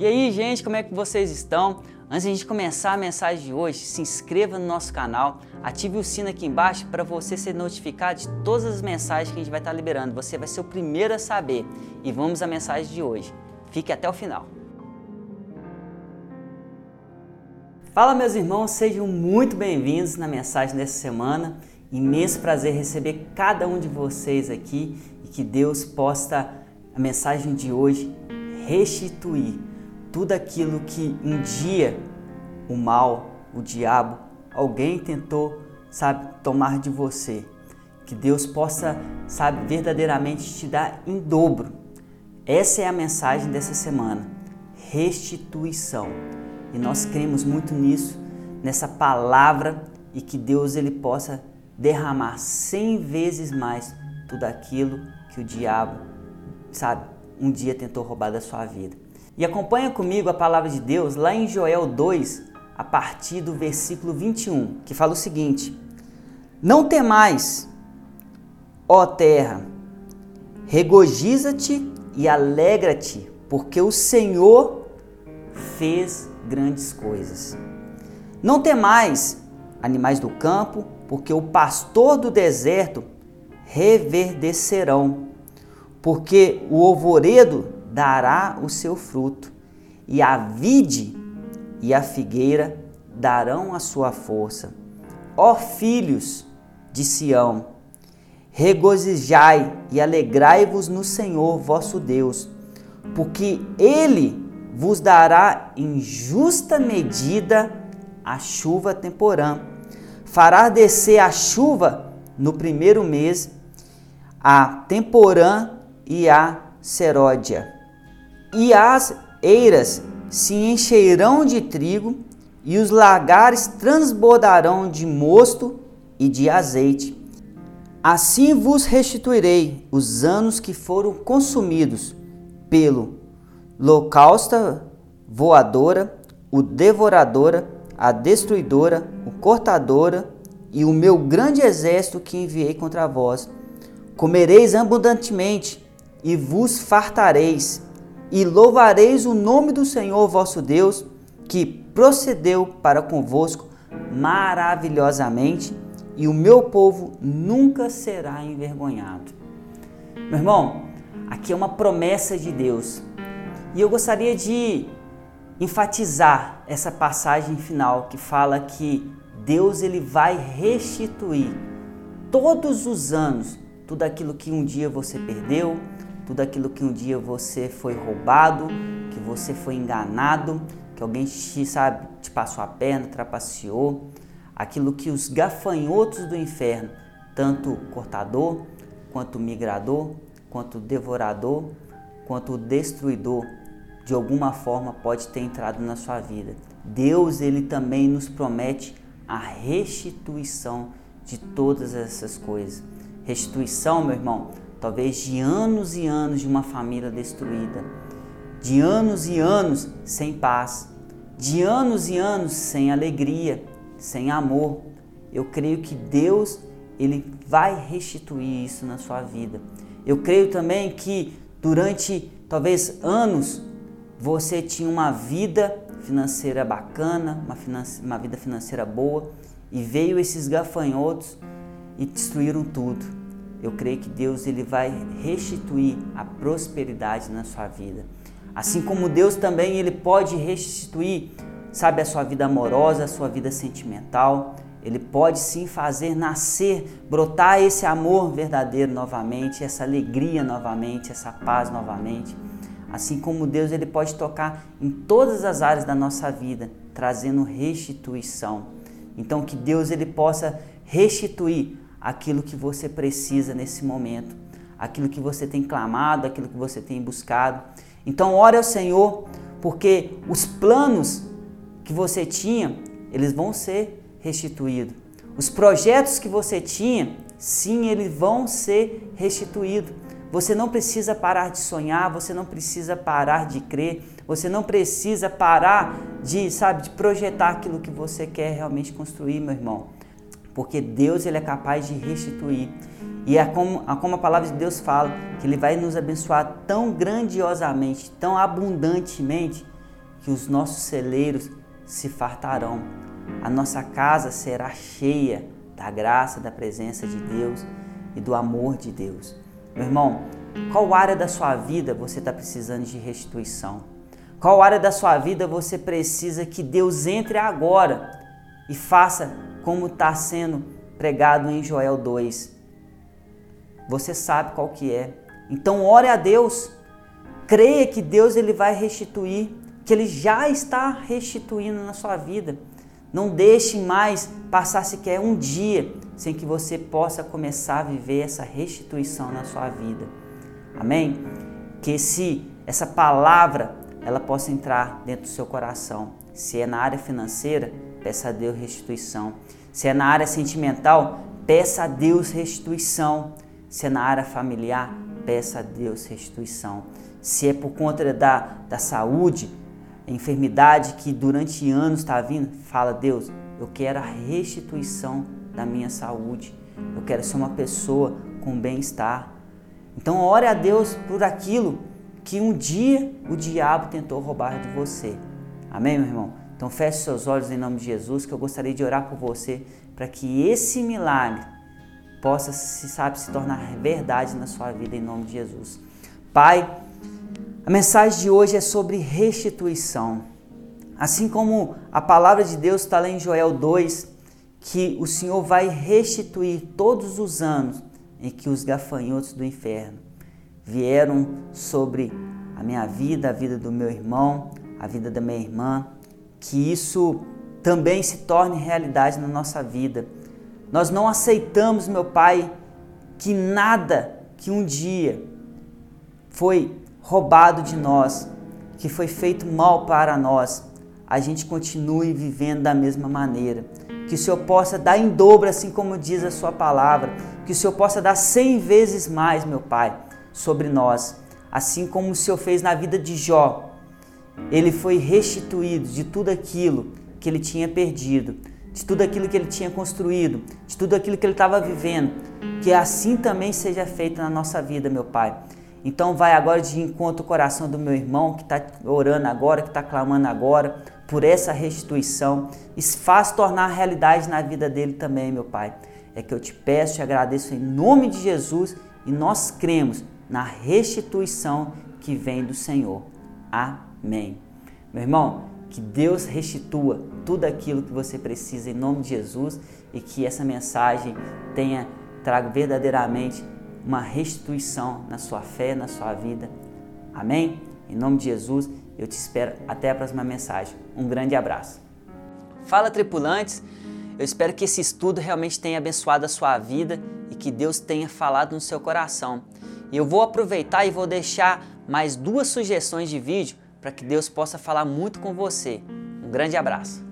E aí, gente, como é que vocês estão? Antes de a gente começar a mensagem de hoje, se inscreva no nosso canal, ative o sino aqui embaixo para você ser notificado de todas as mensagens que a gente vai estar liberando. Você vai ser o primeiro a saber. E vamos à mensagem de hoje. Fique até o final. Fala, meus irmãos, sejam muito bem-vindos na mensagem dessa semana. Imenso prazer receber cada um de vocês aqui e que Deus possa, a mensagem de hoje, restituir tudo aquilo que um dia o mal, o diabo, alguém tentou, sabe, tomar de você. Que Deus possa, sabe, verdadeiramente te dar em dobro. Essa é a mensagem dessa semana. Restituição. E nós cremos muito nisso, nessa palavra e que Deus ele possa derramar cem vezes mais tudo aquilo que o diabo, sabe, um dia tentou roubar da sua vida. E acompanha comigo a palavra de Deus lá em Joel 2, a partir do versículo 21, que fala o seguinte: Não temais, ó terra, regozija-te e alegra-te, porque o Senhor fez grandes coisas. Não temais, animais do campo, porque o pastor do deserto reverdecerão, porque o alvoredo dará o seu fruto, e a vide e a figueira darão a sua força. Ó filhos de Sião, regozijai e alegrai-vos no Senhor vosso Deus, porque ele vos dará em justa medida a chuva temporã. Fará descer a chuva no primeiro mês, a temporã e a seródia e as eiras se encherão de trigo, e os lagares transbordarão de mosto e de azeite. Assim vos restituirei os anos que foram consumidos pelo locausta voadora, o devoradora, a destruidora, o cortadora e o meu grande exército que enviei contra vós. Comereis abundantemente e vos fartareis e louvareis o nome do Senhor vosso Deus, que procedeu para convosco maravilhosamente, e o meu povo nunca será envergonhado. Meu irmão, aqui é uma promessa de Deus. E eu gostaria de enfatizar essa passagem final que fala que Deus ele vai restituir todos os anos tudo aquilo que um dia você perdeu, tudo aquilo que um dia você foi roubado, que você foi enganado, que alguém te, sabe, te passou a perna, trapaceou, aquilo que os gafanhotos do inferno, tanto cortador, quanto migrador, quanto devorador, quanto destruidor, de alguma forma pode ter entrado na sua vida. Deus, ele também nos promete a restituição de todas essas coisas. Restituição, meu irmão, talvez de anos e anos de uma família destruída, de anos e anos sem paz, de anos e anos sem alegria, sem amor. Eu creio que Deus ele vai restituir isso na sua vida. Eu creio também que durante talvez anos você tinha uma vida financeira bacana, uma, uma vida financeira boa e veio esses gafanhotos e destruíram tudo eu creio que Deus ele vai restituir a prosperidade na sua vida. Assim como Deus também ele pode restituir, sabe, a sua vida amorosa, a sua vida sentimental. Ele pode sim fazer nascer, brotar esse amor verdadeiro novamente, essa alegria novamente, essa paz novamente. Assim como Deus ele pode tocar em todas as áreas da nossa vida, trazendo restituição. Então que Deus ele possa restituir aquilo que você precisa nesse momento, aquilo que você tem clamado, aquilo que você tem buscado. Então, ore ao Senhor, porque os planos que você tinha, eles vão ser restituídos. Os projetos que você tinha, sim, eles vão ser restituídos. Você não precisa parar de sonhar, você não precisa parar de crer, você não precisa parar de, sabe, de projetar aquilo que você quer realmente construir, meu irmão porque Deus ele é capaz de restituir. E é como, é como a palavra de Deus fala, que Ele vai nos abençoar tão grandiosamente, tão abundantemente, que os nossos celeiros se fartarão. A nossa casa será cheia da graça, da presença de Deus e do amor de Deus. Meu irmão, qual área da sua vida você está precisando de restituição? Qual área da sua vida você precisa que Deus entre agora e faça como está sendo pregado em Joel 2? Você sabe qual que é. Então ore a Deus. Creia que Deus ele vai restituir, que ele já está restituindo na sua vida. Não deixe mais passar sequer um dia sem que você possa começar a viver essa restituição na sua vida. Amém? Que se essa palavra ela possa entrar dentro do seu coração. Se é na área financeira, peça a Deus restituição. Se é na área sentimental, peça a Deus restituição. Se é na área familiar, peça a Deus restituição. Se é por conta da, da saúde, enfermidade que durante anos está vindo, fala, Deus, eu quero a restituição da minha saúde. Eu quero ser uma pessoa com bem-estar. Então ore a Deus por aquilo que um dia o diabo tentou roubar de você. Amém, meu irmão? Então feche seus olhos em nome de Jesus, que eu gostaria de orar por você para que esse milagre possa, se sabe, se tornar verdade na sua vida em nome de Jesus. Pai, a mensagem de hoje é sobre restituição. Assim como a palavra de Deus está lá em Joel 2, que o Senhor vai restituir todos os anos em que os gafanhotos do inferno vieram sobre a minha vida, a vida do meu irmão, a vida da minha irmã, que isso também se torne realidade na nossa vida. Nós não aceitamos, meu Pai, que nada que um dia foi roubado de nós, que foi feito mal para nós, a gente continue vivendo da mesma maneira. Que o Senhor possa dar em dobro, assim como diz a Sua palavra. Que o Senhor possa dar cem vezes mais, meu Pai, sobre nós. Assim como o Senhor fez na vida de Jó. Ele foi restituído de tudo aquilo que ele tinha perdido, de tudo aquilo que ele tinha construído, de tudo aquilo que ele estava vivendo. Que assim também seja feito na nossa vida, meu Pai. Então vai agora de encontro o coração do meu irmão que está orando agora, que está clamando agora por essa restituição e faz tornar realidade na vida dele também, meu Pai. É que eu te peço e agradeço em nome de Jesus e nós cremos na restituição que vem do Senhor. Amém. Meu irmão, que Deus restitua tudo aquilo que você precisa em nome de Jesus e que essa mensagem tenha trago verdadeiramente uma restituição na sua fé, na sua vida. Amém? Em nome de Jesus, eu te espero até a próxima mensagem. Um grande abraço. Fala, tripulantes! Eu espero que esse estudo realmente tenha abençoado a sua vida e que Deus tenha falado no seu coração. E eu vou aproveitar e vou deixar mais duas sugestões de vídeo para que Deus possa falar muito com você. Um grande abraço!